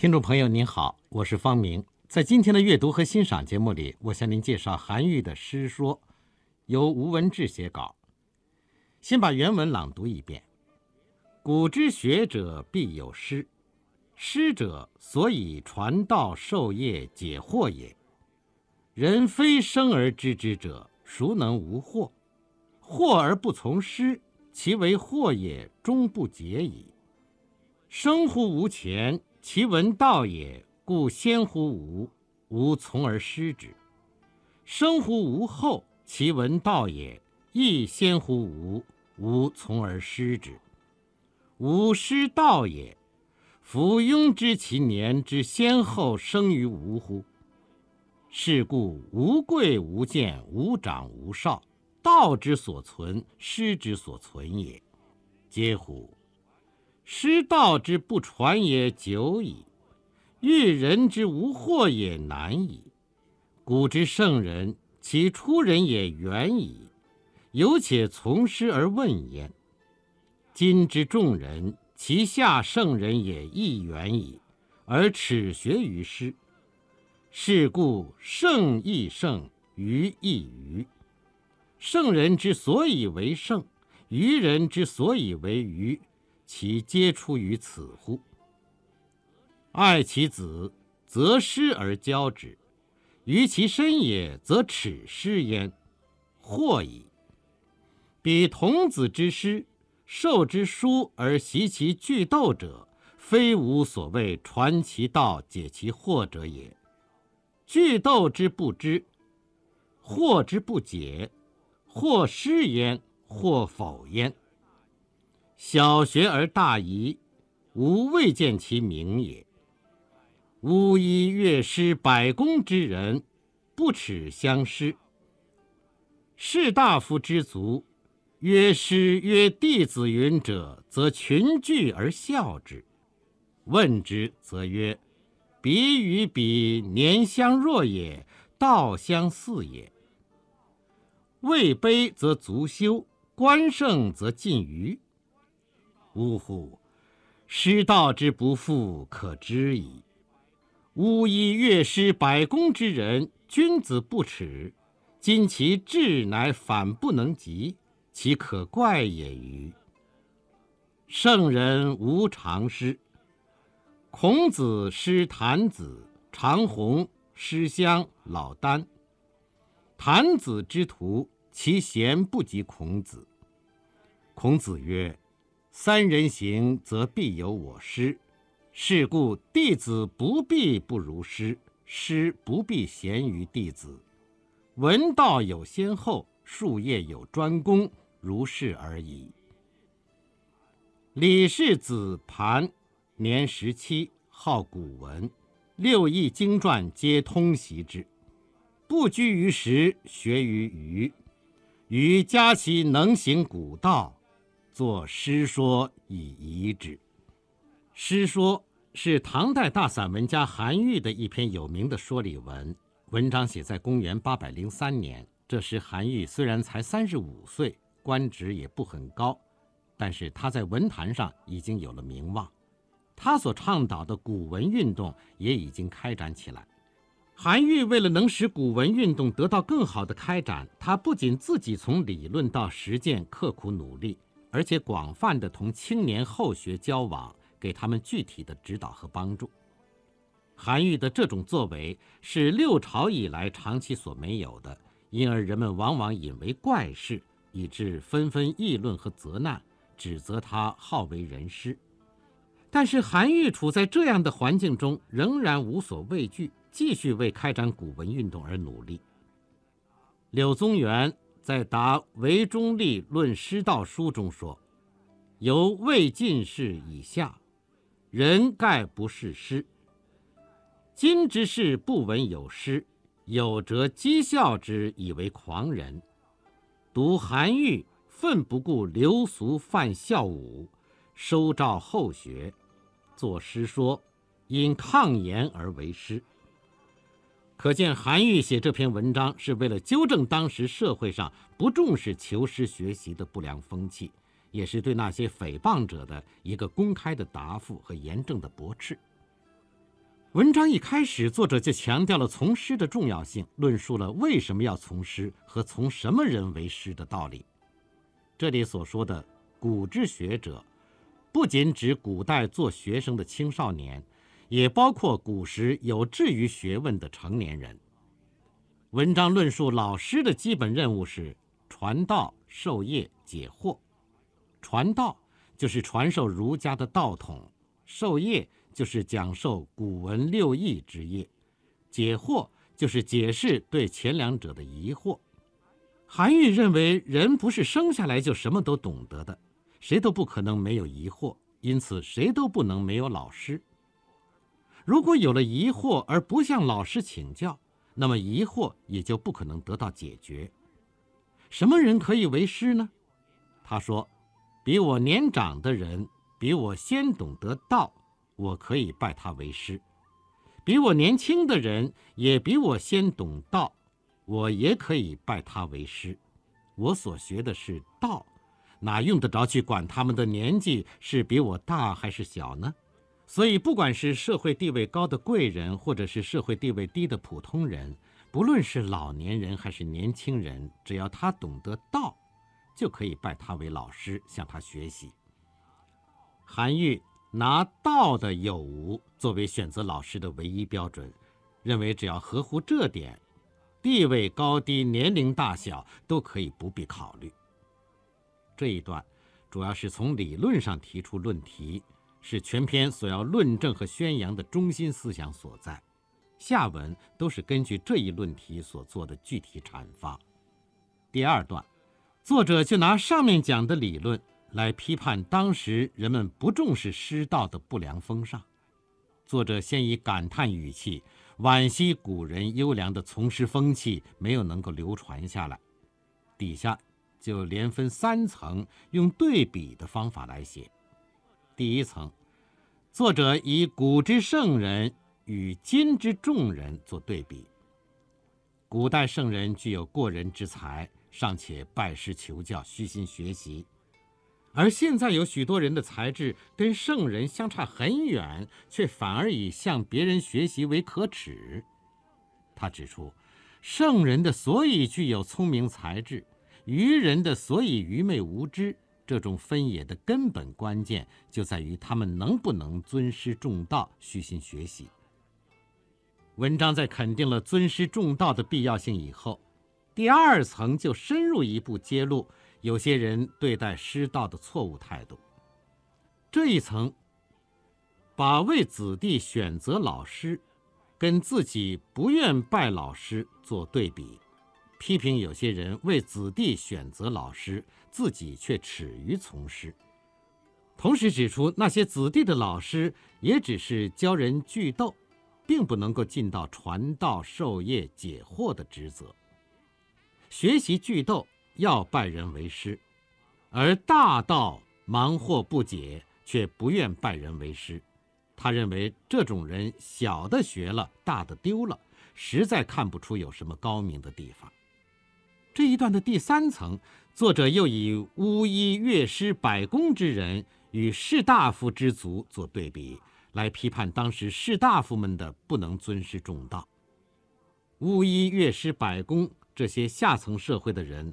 听众朋友您好，我是方明。在今天的阅读和欣赏节目里，我向您介绍韩愈的诗说，由吴文志写稿。先把原文朗读一遍：古之学者必有师，师者，所以传道授业解惑也。人非生而知之者，孰能无惑？惑而不从师，其为惑也，终不解矣。生乎吾前，其闻道也，故先乎吾，吾从而师之；生乎吾后，其闻道也，亦先乎吾，吾从而师之。吾师道也，夫庸知其年之先后生于吾乎？是故无贵无贱，无长无少，道之所存，师之所存也。嗟乎！师道之不传也久矣，欲人之无惑也难矣。古之圣人，其出人也远矣，犹且从师而问焉。今之众人，其下圣人也亦远矣，而耻学于师。是故圣亦圣，愚亦愚。圣人之所以为圣，愚人之所以为愚。其皆出于此乎？爱其子，则师而教之；于其身也，则耻师焉，惑矣。彼童子之师，授之书而习其句斗者，非吾所谓传其道、解其惑者也。句斗之不知，惑之不解，或师焉，或否焉。小学而大遗，吾未见其明也。巫医乐师百工之人，不耻相师。士大夫之族，曰师曰弟子云者，则群聚而笑之。问之，则曰：“彼与彼年相若也，道相似也。”位卑则足羞，官盛则近谀。呜呼！师道之不复，可知矣。巫医乐师百工之人，君子不耻。今其志乃反不能及，其可怪也欤？圣人无常师。孔子师谭子、长虹，师襄、老聃。谭子之徒，其贤不及孔子。孔子曰。三人行，则必有我师。是故弟子不必不如师，师不必贤于弟子。闻道有先后，术业有专攻，如是而已。李氏子盘，年十七，好古文，六艺经传皆通习之。不拘于时，学于余。余加其能行古道。作诗说以遗之。诗说是唐代大散文家韩愈的一篇有名的说理文，文章写在公元八百零三年。这时韩愈虽然才三十五岁，官职也不很高，但是他在文坛上已经有了名望。他所倡导的古文运动也已经开展起来。韩愈为了能使古文运动得到更好的开展，他不仅自己从理论到实践刻苦努力。而且广泛的同青年后学交往，给他们具体的指导和帮助。韩愈的这种作为是六朝以来长期所没有的，因而人们往往引为怪事，以致纷纷议论和责难，指责他好为人师。但是韩愈处在这样的环境中，仍然无所畏惧，继续为开展古文运动而努力。柳宗元。在答韦中立论师道书中说：“由魏晋士以下，人盖不是师。今之士不闻有师，有则讥笑之，以为狂人。读韩愈，奋不顾流俗犯孝武，收召后学，作诗说，因抗言而为师。”可见韩愈写这篇文章是为了纠正当时社会上不重视求师学习的不良风气，也是对那些诽谤者的一个公开的答复和严正的驳斥。文章一开始，作者就强调了从师的重要性，论述了为什么要从师和从什么人为师的道理。这里所说的“古之学者”，不仅指古代做学生的青少年，也包括古时有志于学问的成年人。文章论述老师的基本任务是传道授业解惑。传道就是传授儒家的道统，授业。就是讲授古文六艺之业，解惑就是解释对前两者的疑惑。韩愈认为，人不是生下来就什么都懂得的，谁都不可能没有疑惑，因此谁都不能没有老师。如果有了疑惑而不向老师请教，那么疑惑也就不可能得到解决。什么人可以为师呢？他说：“比我年长的人，比我先懂得道。”我可以拜他为师，比我年轻的人也比我先懂道，我也可以拜他为师。我所学的是道，哪用得着去管他们的年纪是比我大还是小呢？所以，不管是社会地位高的贵人，或者是社会地位低的普通人，不论是老年人还是年轻人，只要他懂得道，就可以拜他为老师，向他学习。韩愈。拿道的有无作为选择老师的唯一标准，认为只要合乎这点，地位高低、年龄大小都可以不必考虑。这一段主要是从理论上提出论题，是全篇所要论证和宣扬的中心思想所在。下文都是根据这一论题所做的具体阐发。第二段，作者就拿上面讲的理论。来批判当时人们不重视师道的不良风尚。作者先以感叹语气惋惜古人优良的从师风气没有能够流传下来，底下就连分三层，用对比的方法来写。第一层，作者以古之圣人与今之众人做对比。古代圣人具有过人之才，尚且拜师求教，虚心学习。而现在有许多人的才智跟圣人相差很远，却反而以向别人学习为可耻。他指出，圣人的所以具有聪明才智，愚人的所以愚昧无知，这种分野的根本关键就在于他们能不能尊师重道、虚心学习。文章在肯定了尊师重道的必要性以后，第二层就深入一步揭露。有些人对待师道的错误态度，这一层把为子弟选择老师，跟自己不愿拜老师做对比，批评有些人为子弟选择老师，自己却耻于从师。同时指出那些子弟的老师也只是教人句斗，并不能够尽到传道授业解惑的职责。学习句斗。要拜人为师，而大道忙或不解，却不愿拜人为师。他认为这种人小的学了，大的丢了，实在看不出有什么高明的地方。这一段的第三层，作者又以巫医、乐师、百工之人与士大夫之族做对比，来批判当时士大夫们的不能尊师重道。巫医、乐师、百工这些下层社会的人。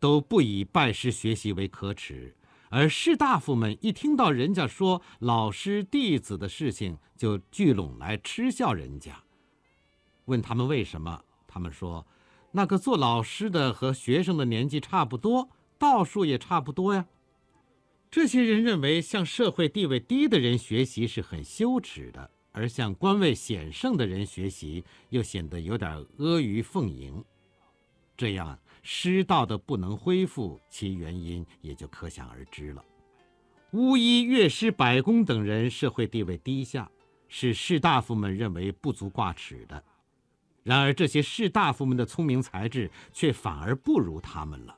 都不以拜师学习为可耻，而士大夫们一听到人家说老师弟子的事情，就聚拢来嗤笑人家。问他们为什么，他们说，那个做老师的和学生的年纪差不多，道术也差不多呀。这些人认为向社会地位低的人学习是很羞耻的，而向官位显盛的人学习又显得有点阿谀奉迎，这样。师道的不能恢复，其原因也就可想而知了。巫医、乐师、百工等人社会地位低下，是士大夫们认为不足挂齿的。然而，这些士大夫们的聪明才智却反而不如他们了，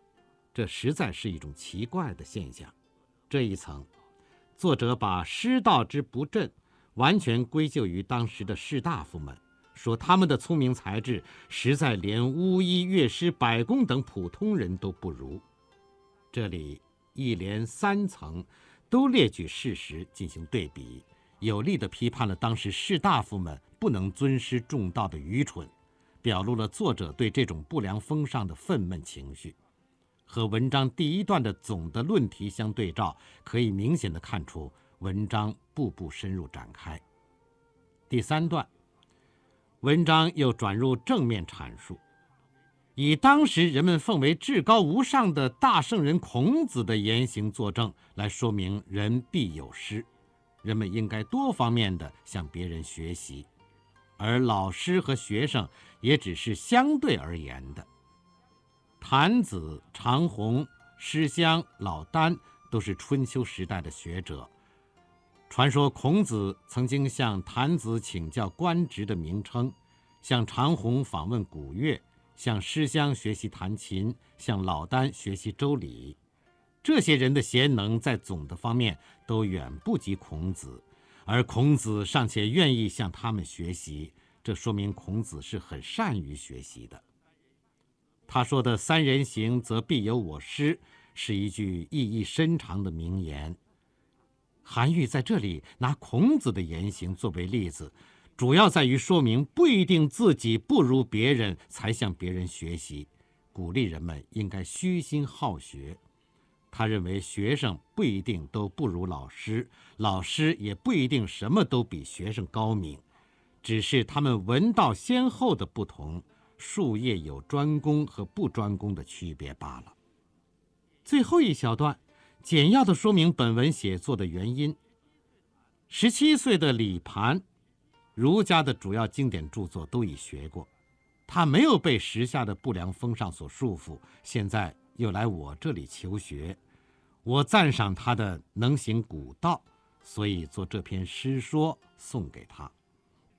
这实在是一种奇怪的现象。这一层，作者把师道之不振，完全归咎于当时的士大夫们。说他们的聪明才智实在连巫医、乐师、百工等普通人都不如。这里一连三层都列举事实进行对比，有力地批判了当时士大夫们不能尊师重道的愚蠢，表露了作者对这种不良风尚的愤懑情绪。和文章第一段的总的论题相对照，可以明显的看出文章步步深入展开。第三段，文章又转入正面阐述，以当时人们奉为至高无上的大圣人孔子的言行作证，来说明人必有失，人们应该多方面的向别人学习，而老师和学生也只是相对而言的。谭子、长虹、师襄、老聃都是春秋时代的学者。传说孔子曾经向谭子请教官职的名称，向长虹访问古乐，向师襄学习弹琴，向老聃学习周礼。这些人的贤能在总的方面都远不及孔子，而孔子尚且愿意向他们学习，这说明孔子是很善于学习的。他说的“三人行，则必有我师”是一句意义深长的名言。韩愈在这里拿孔子的言行作为例子，主要在于说明不一定自己不如别人才向别人学习，鼓励人们应该虚心好学。他认为学生不一定都不如老师，老师也不一定什么都比学生高明，只是他们闻道先后的不同。术业有专攻和不专攻的区别罢了。最后一小段，简要的说明本文写作的原因。十七岁的李盘，儒家的主要经典著作都已学过，他没有被时下的不良风尚所束缚，现在又来我这里求学，我赞赏他的能行古道，所以做这篇诗说送给他。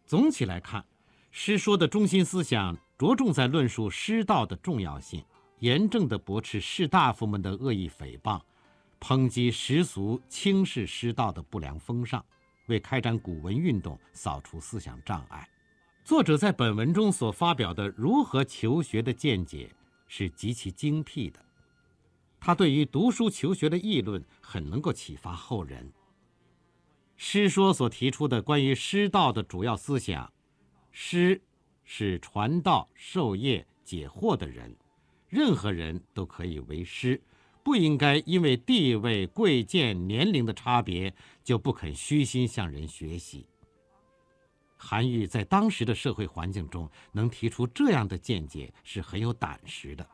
总体来看，诗说的中心思想。着重在论述师道的重要性，严正地驳斥士大夫们的恶意诽谤，抨击时俗轻视师道的不良风尚，为开展古文运动扫除思想障碍。作者在本文中所发表的如何求学的见解是极其精辟的，他对于读书求学的议论很能够启发后人。诗说所提出的关于师道的主要思想，师。是传道授业解惑的人，任何人都可以为师，不应该因为地位贵贱、年龄的差别就不肯虚心向人学习。韩愈在当时的社会环境中能提出这样的见解是很有胆识的，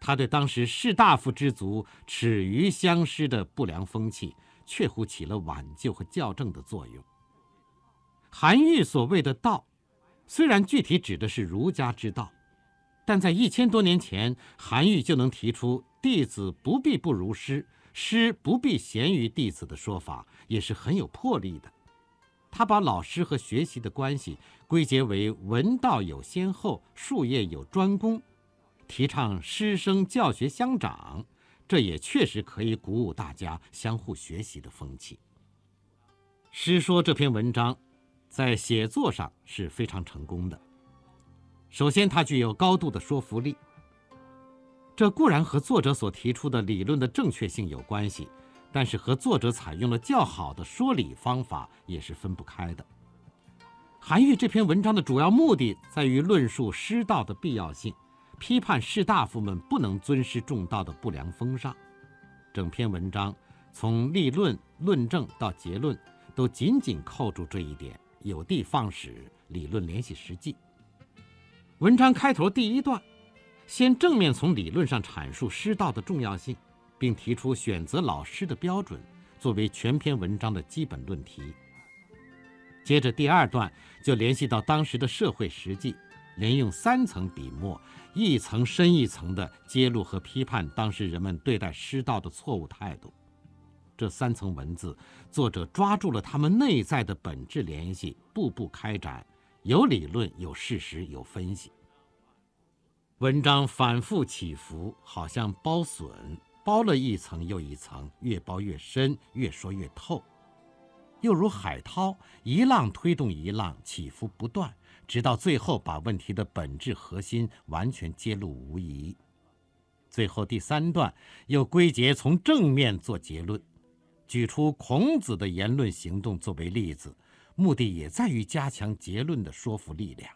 他对当时士大夫之族耻于相师的不良风气，确乎起了挽救和校正的作用。韩愈所谓的道。虽然具体指的是儒家之道，但在一千多年前，韩愈就能提出“弟子不必不如师，师不必贤于弟子”的说法，也是很有魄力的。他把老师和学习的关系归结为文道有先后，术业有专攻，提倡师生教学相长，这也确实可以鼓舞大家相互学习的风气。诗说这篇文章。在写作上是非常成功的。首先，它具有高度的说服力。这固然和作者所提出的理论的正确性有关系，但是和作者采用了较好的说理方法也是分不开的。韩愈这篇文章的主要目的在于论述师道的必要性，批判士大夫们不能尊师重道的不良风尚。整篇文章从立论、论证到结论，都紧紧扣住这一点。有的放矢，理论联系实际。文章开头第一段，先正面从理论上阐述师道的重要性，并提出选择老师的标准，作为全篇文章的基本论题。接着第二段就联系到当时的社会实际，连用三层笔墨，一层深一层地揭露和批判当时人们对待师道的错误态度。这三层文字，作者抓住了他们内在的本质联系，步步开展，有理论，有事实，有分析。文章反复起伏，好像包笋，包了一层又一层，越包越深，越说越透；又如海涛，一浪推动一浪，起伏不断，直到最后把问题的本质核心完全揭露无遗。最后第三段又归结从正面做结论。举出孔子的言论行动作为例子，目的也在于加强结论的说服力量。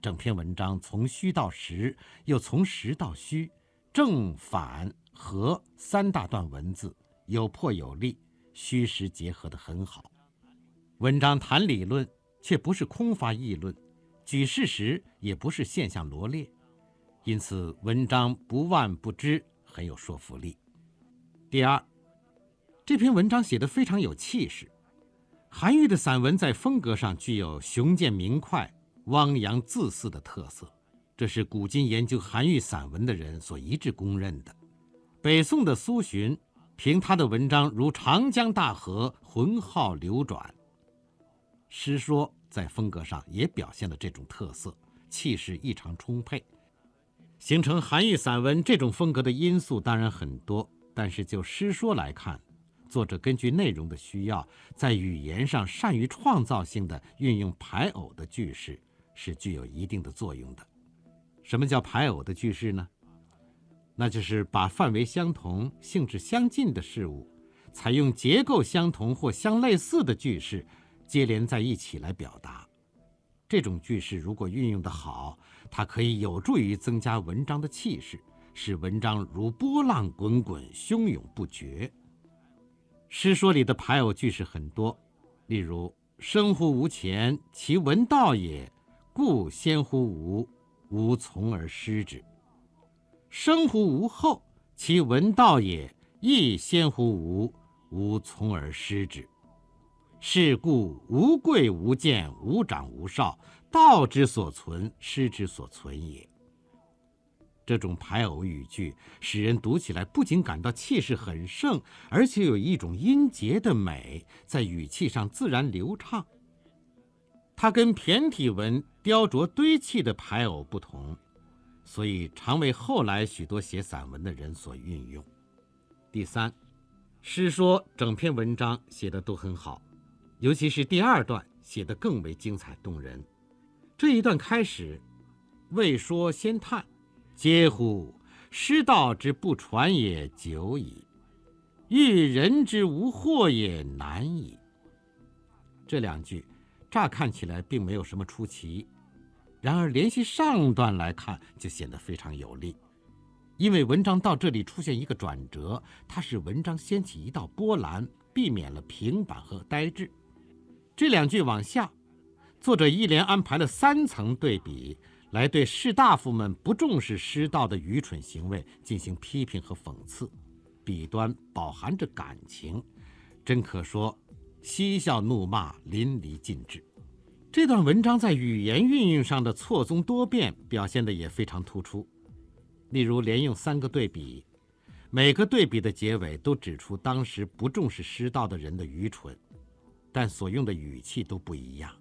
整篇文章从虚到实，又从实到虚，正反合三大段文字有破有立，虚实结合得很好。文章谈理论，却不是空发议论；举事实，也不是现象罗列。因此，文章不万不知，很有说服力。第二。这篇文章写得非常有气势。韩愈的散文在风格上具有雄健明快、汪洋恣肆的特色，这是古今研究韩愈散文的人所一致公认的。北宋的苏洵凭他的文章如长江大河，浑浩流转。诗说在风格上也表现了这种特色，气势异常充沛。形成韩愈散文这种风格的因素当然很多，但是就诗说来看。作者根据内容的需要，在语言上善于创造性的运用排偶的句式，是具有一定的作用的。什么叫排偶的句式呢？那就是把范围相同、性质相近的事物，采用结构相同或相类似的句式接连在一起来表达。这种句式如果运用得好，它可以有助于增加文章的气势，使文章如波浪滚滚、汹涌不绝。诗说里的排偶句式很多，例如“生乎吾前，其闻道也，故先乎吾，吾从而师之；生乎吾后，其闻道也，亦先乎吾，吾从而师之。是故无贵无贱，无长无少，道之所存，师之所存也。”这种排偶语句，使人读起来不仅感到气势很盛，而且有一种音节的美，在语气上自然流畅。它跟骈体文雕琢堆砌的排偶不同，所以常为后来许多写散文的人所运用。第三，诗说整篇文章写的都很好，尤其是第二段写得更为精彩动人。这一段开始，未说先叹。嗟乎！师道之不传也久矣，遇人之无惑也难矣。这两句乍看起来并没有什么出奇，然而联系上段来看，就显得非常有力。因为文章到这里出现一个转折，它使文章掀起一道波澜，避免了平板和呆滞。这两句往下，作者一连安排了三层对比。来对士大夫们不重视师道的愚蠢行为进行批评和讽刺，笔端饱含着感情，真可说嬉笑怒骂淋漓尽致。这段文章在语言运用上的错综多变表现的也非常突出。例如，连用三个对比，每个对比的结尾都指出当时不重视师道的人的愚蠢，但所用的语气都不一样。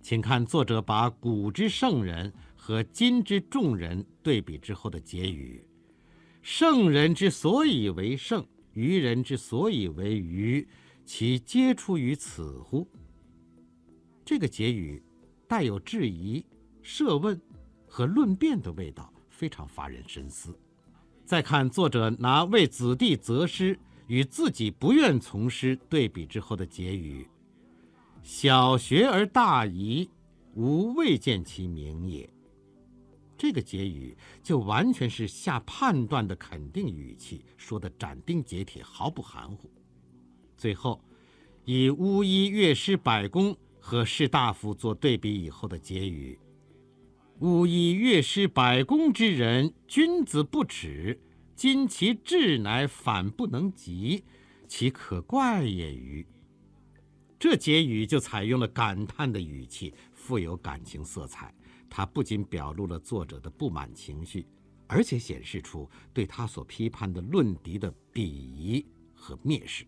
请看作者把古之圣人和今之众人对比之后的结语：“圣人之所以为圣，愚人之所以为愚，其皆出于此乎？”这个结语带有质疑、设问和论辩的味道，非常发人深思。再看作者拿为子弟择师与自己不愿从师对比之后的结语。小学而大遗，吾未见其明也。这个结语就完全是下判断的肯定语气，说的斩钉截铁，毫不含糊。最后，以巫医、乐师、百工和士大夫做对比以后的结语：吾以、乐师、百工之人，君子不耻。今其志乃反不能及，其可怪也欤？这结语就采用了感叹的语气，富有感情色彩。它不仅表露了作者的不满情绪，而且显示出对他所批判的论敌的鄙夷和蔑视。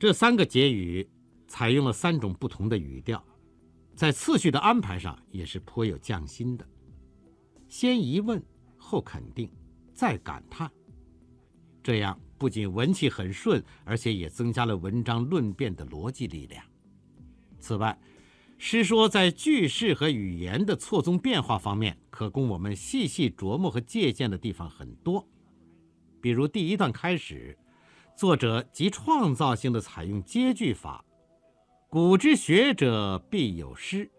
这三个结语采用了三种不同的语调，在次序的安排上也是颇有匠心的。先疑问，后肯定，再感叹，这样。不仅文气很顺，而且也增加了文章论辩的逻辑力量。此外，诗说在句式和语言的错综变化方面，可供我们细细琢磨和借鉴的地方很多。比如第一段开始，作者极创造性的采用接句法。古之学者必有师，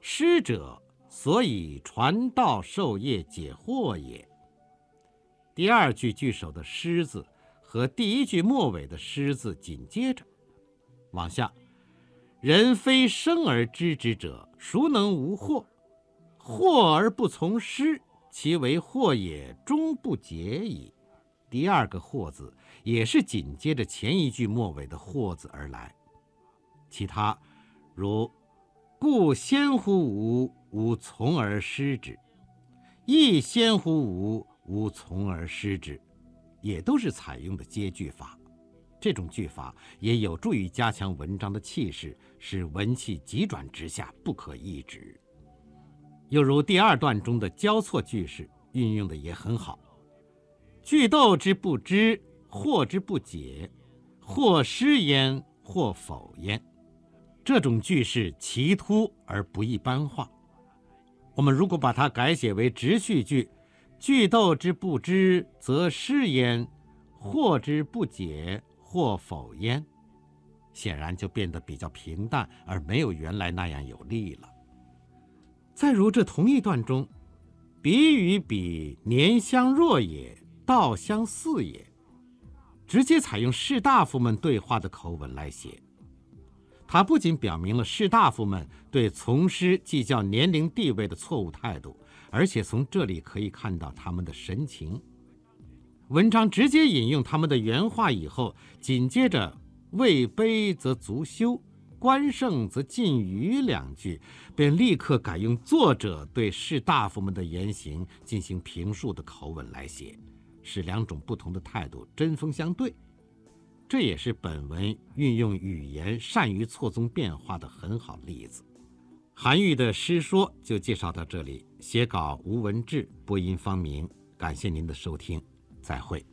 师者，所以传道授业解惑也。第二句句首的“师”字和第一句末尾的“师”字紧接着，往下，人非生而知之者，孰能无惑？惑而不从师，其为惑也，终不解矣。第二个“惑”字也是紧接着前一句末尾的“惑”字而来。其他，如“故先乎吾，吾从而师之；亦先乎吾，吾从而师之”，也都是采用的接句法。这种句法也有助于加强文章的气势，使文气急转直下，不可抑制。又如第二段中的交错句式运用的也很好：“句斗之不知，或之不解，或失焉，或否焉。”这种句式奇突而不一般化。我们如果把它改写为直叙句，“句斗之不知，则失焉；或之不解，或否焉”，显然就变得比较平淡，而没有原来那样有力了。再如这同一段中，“彼与彼，年相若也，道相似也”，直接采用士大夫们对话的口吻来写。它不仅表明了士大夫们对从师计较年龄地位的错误态度，而且从这里可以看到他们的神情。文章直接引用他们的原话以后，紧接着“位卑则足羞，官盛则近谀”两句，便立刻改用作者对士大夫们的言行进行评述的口吻来写，使两种不同的态度针锋相对。这也是本文运用语言善于错综变化的很好例子。韩愈的诗说就介绍到这里。写稿吴文志，播音方明。感谢您的收听，再会。